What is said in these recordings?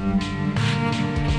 Me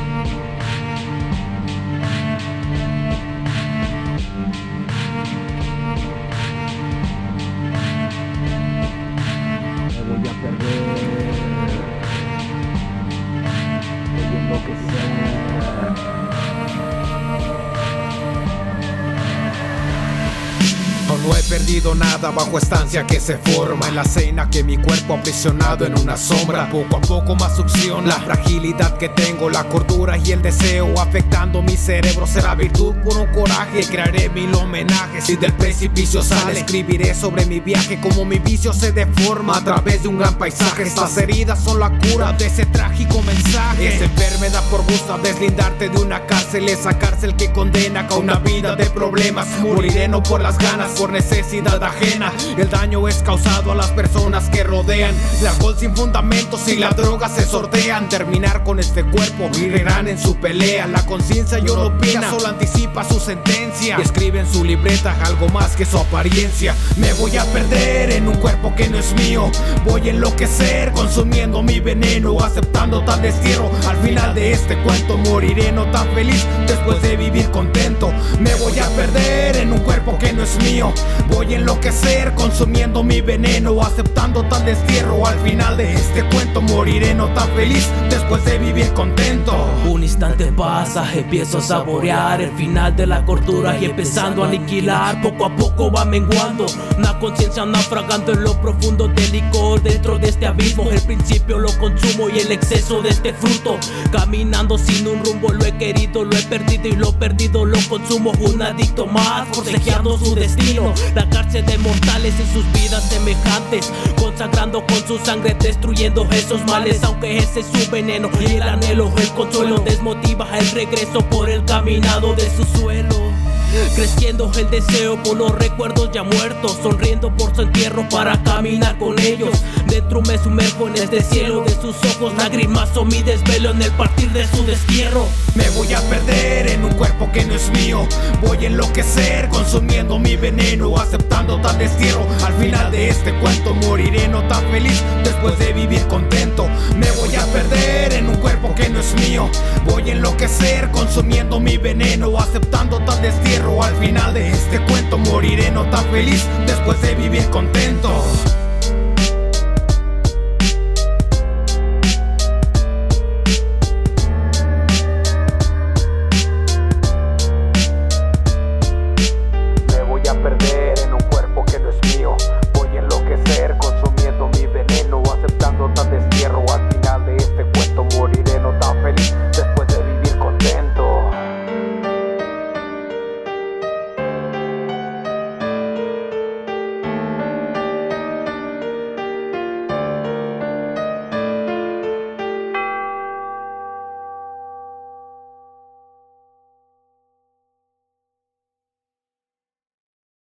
perdido nada bajo estancia que se forma en la cena que mi cuerpo aprisionado en una sombra. Poco a poco más succiona la fragilidad que tengo, la cordura y el deseo afectando mi cerebro. Será virtud por un coraje, crearé mil homenajes. Si del precipicio sale, escribiré sobre mi viaje como mi vicio se deforma a través de un gran paisaje. Estas heridas son la cura de ese trágico mensaje. Esa enfermedad por gusto deslindarte de una cárcel, esa cárcel que condena a una vida de problemas. Moriré no por las ganas, por necesidad ajena. El daño es causado a las personas que rodean. El alcohol sin fundamentos y la droga se sortean. Terminar con este cuerpo, mirarán en su pelea. La conciencia opina, solo anticipa su sentencia. Y escribe en su libreta algo más que su apariencia. Me voy a perder en un cuerpo que no es mío. Voy a enloquecer consumiendo mi veneno, aceptando tal destierro. Al final de este cuento moriré no tan feliz después de vivir contento. Me voy a perder en un cuerpo que no es mío. Voy a enloquecer consumiendo mi veneno, aceptando tal destierro. Al final de este cuento moriré no tan feliz después de vivir contento. Un instante pasa, empiezo a saborear el final de la cordura y empezando a aniquilar. Poco a poco va menguando, una conciencia naufragando en lo profundo del licor. Dentro de este abismo, el principio lo consumo y el exceso de este fruto. Caminando sin un rumbo, lo he querido, lo he perdido y lo perdido lo consumo. Un adicto más, forcejeando su destino. Cárcel de mortales en sus vidas semejantes, consagrando con su sangre, destruyendo esos males. Aunque ese es su veneno y el anhelo, el consuelo desmotiva el regreso por el caminado de su suelo. Creciendo el deseo por los recuerdos ya muertos, sonriendo por su entierro para caminar con ellos. Dentro me sumerjo en este cielo de sus ojos, lágrimas o mi desvelo en el partir de su destierro. Me voy a perder en un cuerpo que no es mío. Voy a enloquecer consumiendo mi veneno, aceptando tal destierro. Al final de este cuento moriré no tan feliz después de vivir contento. Me voy a perder en un cuerpo que no es mío. Voy a enloquecer consumiendo mi veneno, aceptando tal destierro. Al final de este cuento moriré no tan feliz después de vivir contento.